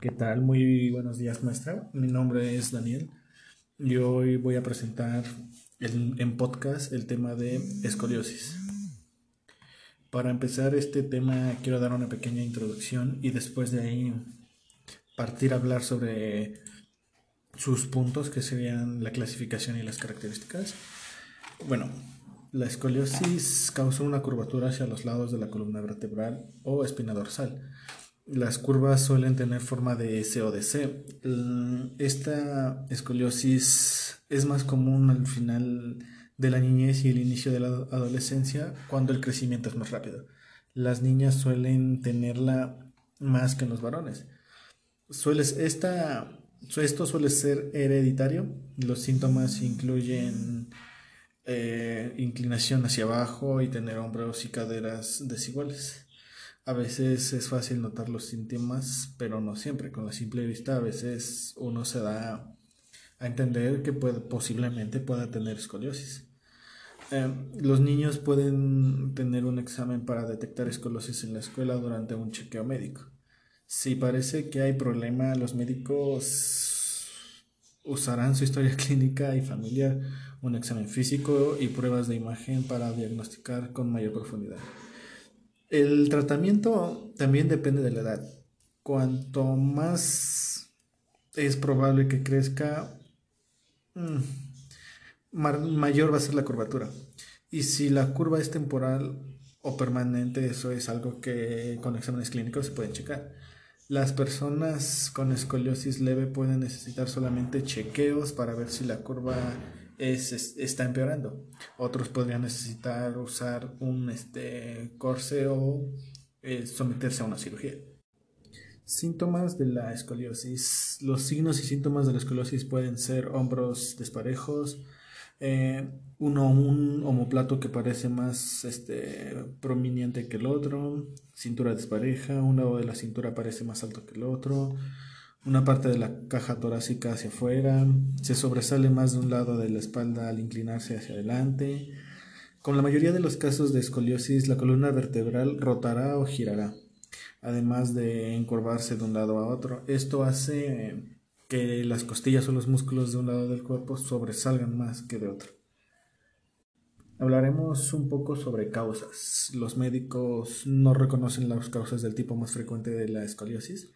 ¿Qué tal? Muy buenos días, maestra. Mi nombre es Daniel y hoy voy a presentar en podcast el tema de escoliosis. Para empezar este tema quiero dar una pequeña introducción y después de ahí partir a hablar sobre sus puntos que serían la clasificación y las características. Bueno, la escoliosis causa una curvatura hacia los lados de la columna vertebral o espina dorsal. Las curvas suelen tener forma de S o de C. Esta escoliosis es más común al final de la niñez y el inicio de la adolescencia cuando el crecimiento es más rápido. Las niñas suelen tenerla más que los varones. esta, esto suele ser hereditario. Los síntomas incluyen eh, inclinación hacia abajo y tener hombros y caderas desiguales. A veces es fácil notar los síntomas, pero no siempre. Con la simple vista a veces uno se da a entender que puede, posiblemente pueda tener escoliosis. Eh, los niños pueden tener un examen para detectar escoliosis en la escuela durante un chequeo médico. Si parece que hay problema, los médicos usarán su historia clínica y familiar, un examen físico y pruebas de imagen para diagnosticar con mayor profundidad. El tratamiento también depende de la edad. Cuanto más es probable que crezca, mm, mayor va a ser la curvatura. Y si la curva es temporal o permanente, eso es algo que con exámenes clínicos se pueden checar. Las personas con escoliosis leve pueden necesitar solamente chequeos para ver si la curva es, está empeorando. Otros podrían necesitar usar un este, corse o eh, someterse a una cirugía. Síntomas de la escoliosis. Los signos y síntomas de la escoliosis pueden ser hombros desparejos, eh, uno un omoplato que parece más este, prominente que el otro, cintura despareja, un lado de la cintura parece más alto que el otro, una parte de la caja torácica hacia afuera, se sobresale más de un lado de la espalda al inclinarse hacia adelante. Con la mayoría de los casos de escoliosis, la columna vertebral rotará o girará, además de encorvarse de un lado a otro. Esto hace que las costillas o los músculos de un lado del cuerpo sobresalgan más que de otro. Hablaremos un poco sobre causas. Los médicos no reconocen las causas del tipo más frecuente de la escoliosis,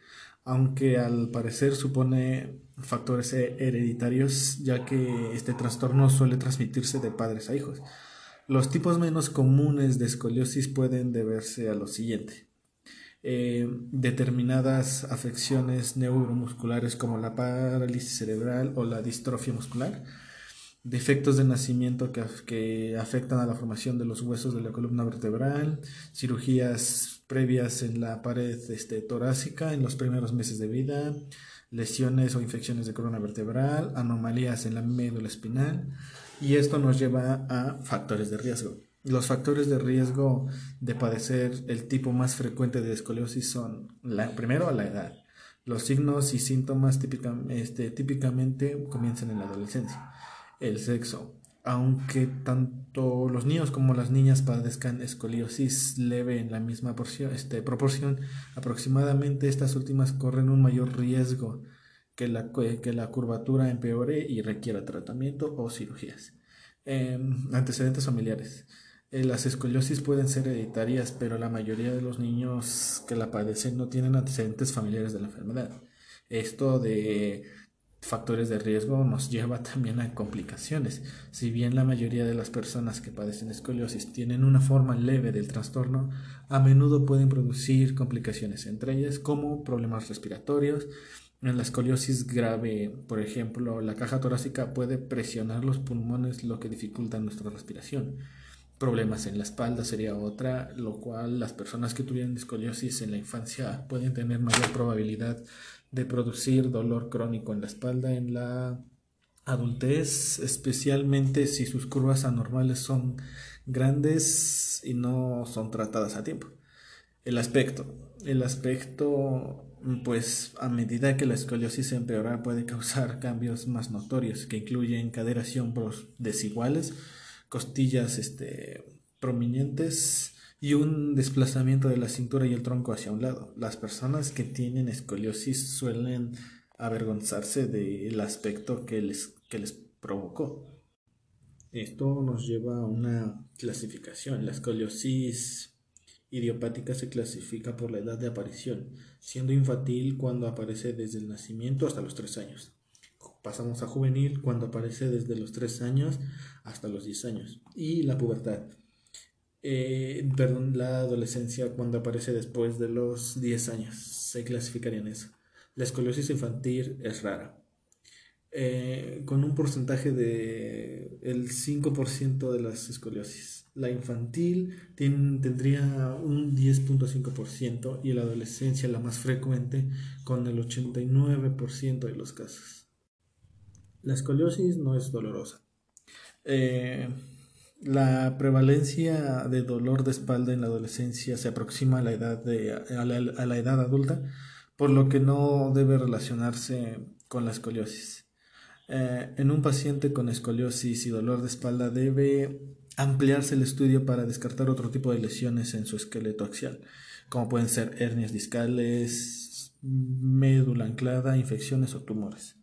aunque al parecer supone factores hereditarios, ya que este trastorno suele transmitirse de padres a hijos. Los tipos menos comunes de escoliosis pueden deberse a lo siguiente. Eh, determinadas afecciones neuromusculares como la parálisis cerebral o la distrofia muscular, defectos de nacimiento que, que, afectan a la formación de los huesos de la columna vertebral, cirugías previas en la pared este, torácica en los primeros meses de vida, lesiones o infecciones de columna vertebral, anomalías en la médula espinal, y esto nos lleva a factores de riesgo. Los factores de riesgo de padecer el tipo más frecuente de escoliosis son, la, primero, la edad. Los signos y síntomas este, típicamente comienzan en la adolescencia. El sexo. Aunque tanto los niños como las niñas padezcan escoliosis leve en la misma este, proporción, aproximadamente estas últimas corren un mayor riesgo que la, que la curvatura empeore y requiera tratamiento o cirugías. Em, antecedentes familiares. Eh, las escoliosis pueden ser hereditarias, pero la mayoría de los niños que la padecen no tienen antecedentes familiares de la enfermedad. Esto de factores de riesgo nos lleva también a complicaciones. Si bien la mayoría de las personas que padecen escoliosis tienen una forma leve del trastorno, a menudo pueden producir complicaciones, entre ellas como problemas respiratorios. En la escoliosis grave, por ejemplo, la caja torácica puede presionar los pulmones, lo que dificulta nuestra respiración problemas en la espalda sería otra, lo cual las personas que tuvieron escoliosis en la infancia pueden tener mayor probabilidad de producir dolor crónico en la espalda en la adultez, especialmente si sus curvas anormales son grandes y no son tratadas a tiempo. El aspecto. El aspecto, pues a medida que la escoliosis empeora puede causar cambios más notorios que incluyen caderas y hombros desiguales, costillas este, prominentes y un desplazamiento de la cintura y el tronco hacia un lado. Las personas que tienen escoliosis suelen avergonzarse del aspecto que les, que les provocó. Esto nos lleva a una clasificación. La escoliosis idiopática se clasifica por la edad de aparición, siendo infantil cuando aparece desde el nacimiento hasta los 3 años. Pasamos a juvenil cuando aparece desde los 3 años hasta los 10 años. Y la pubertad. Eh, perdón, la adolescencia cuando aparece después de los 10 años. Se clasificaría en eso. La escoliosis infantil es rara. Eh, con un porcentaje de el 5% de las escoliosis. La infantil tendría un 10.5% y la adolescencia la más frecuente con el 89% de los casos. La escoliosis no es dolorosa. Eh, la prevalencia de dolor de espalda en la adolescencia se aproxima a la edad, de, a la edad adulta, por lo que no debe relacionarse con la escoliosis. Eh, en un paciente con escoliosis y dolor de espalda debe ampliarse el estudio para descartar otro tipo de lesiones en su esqueleto axial, como pueden ser hernias discales, médula anclada, infecciones o tumores.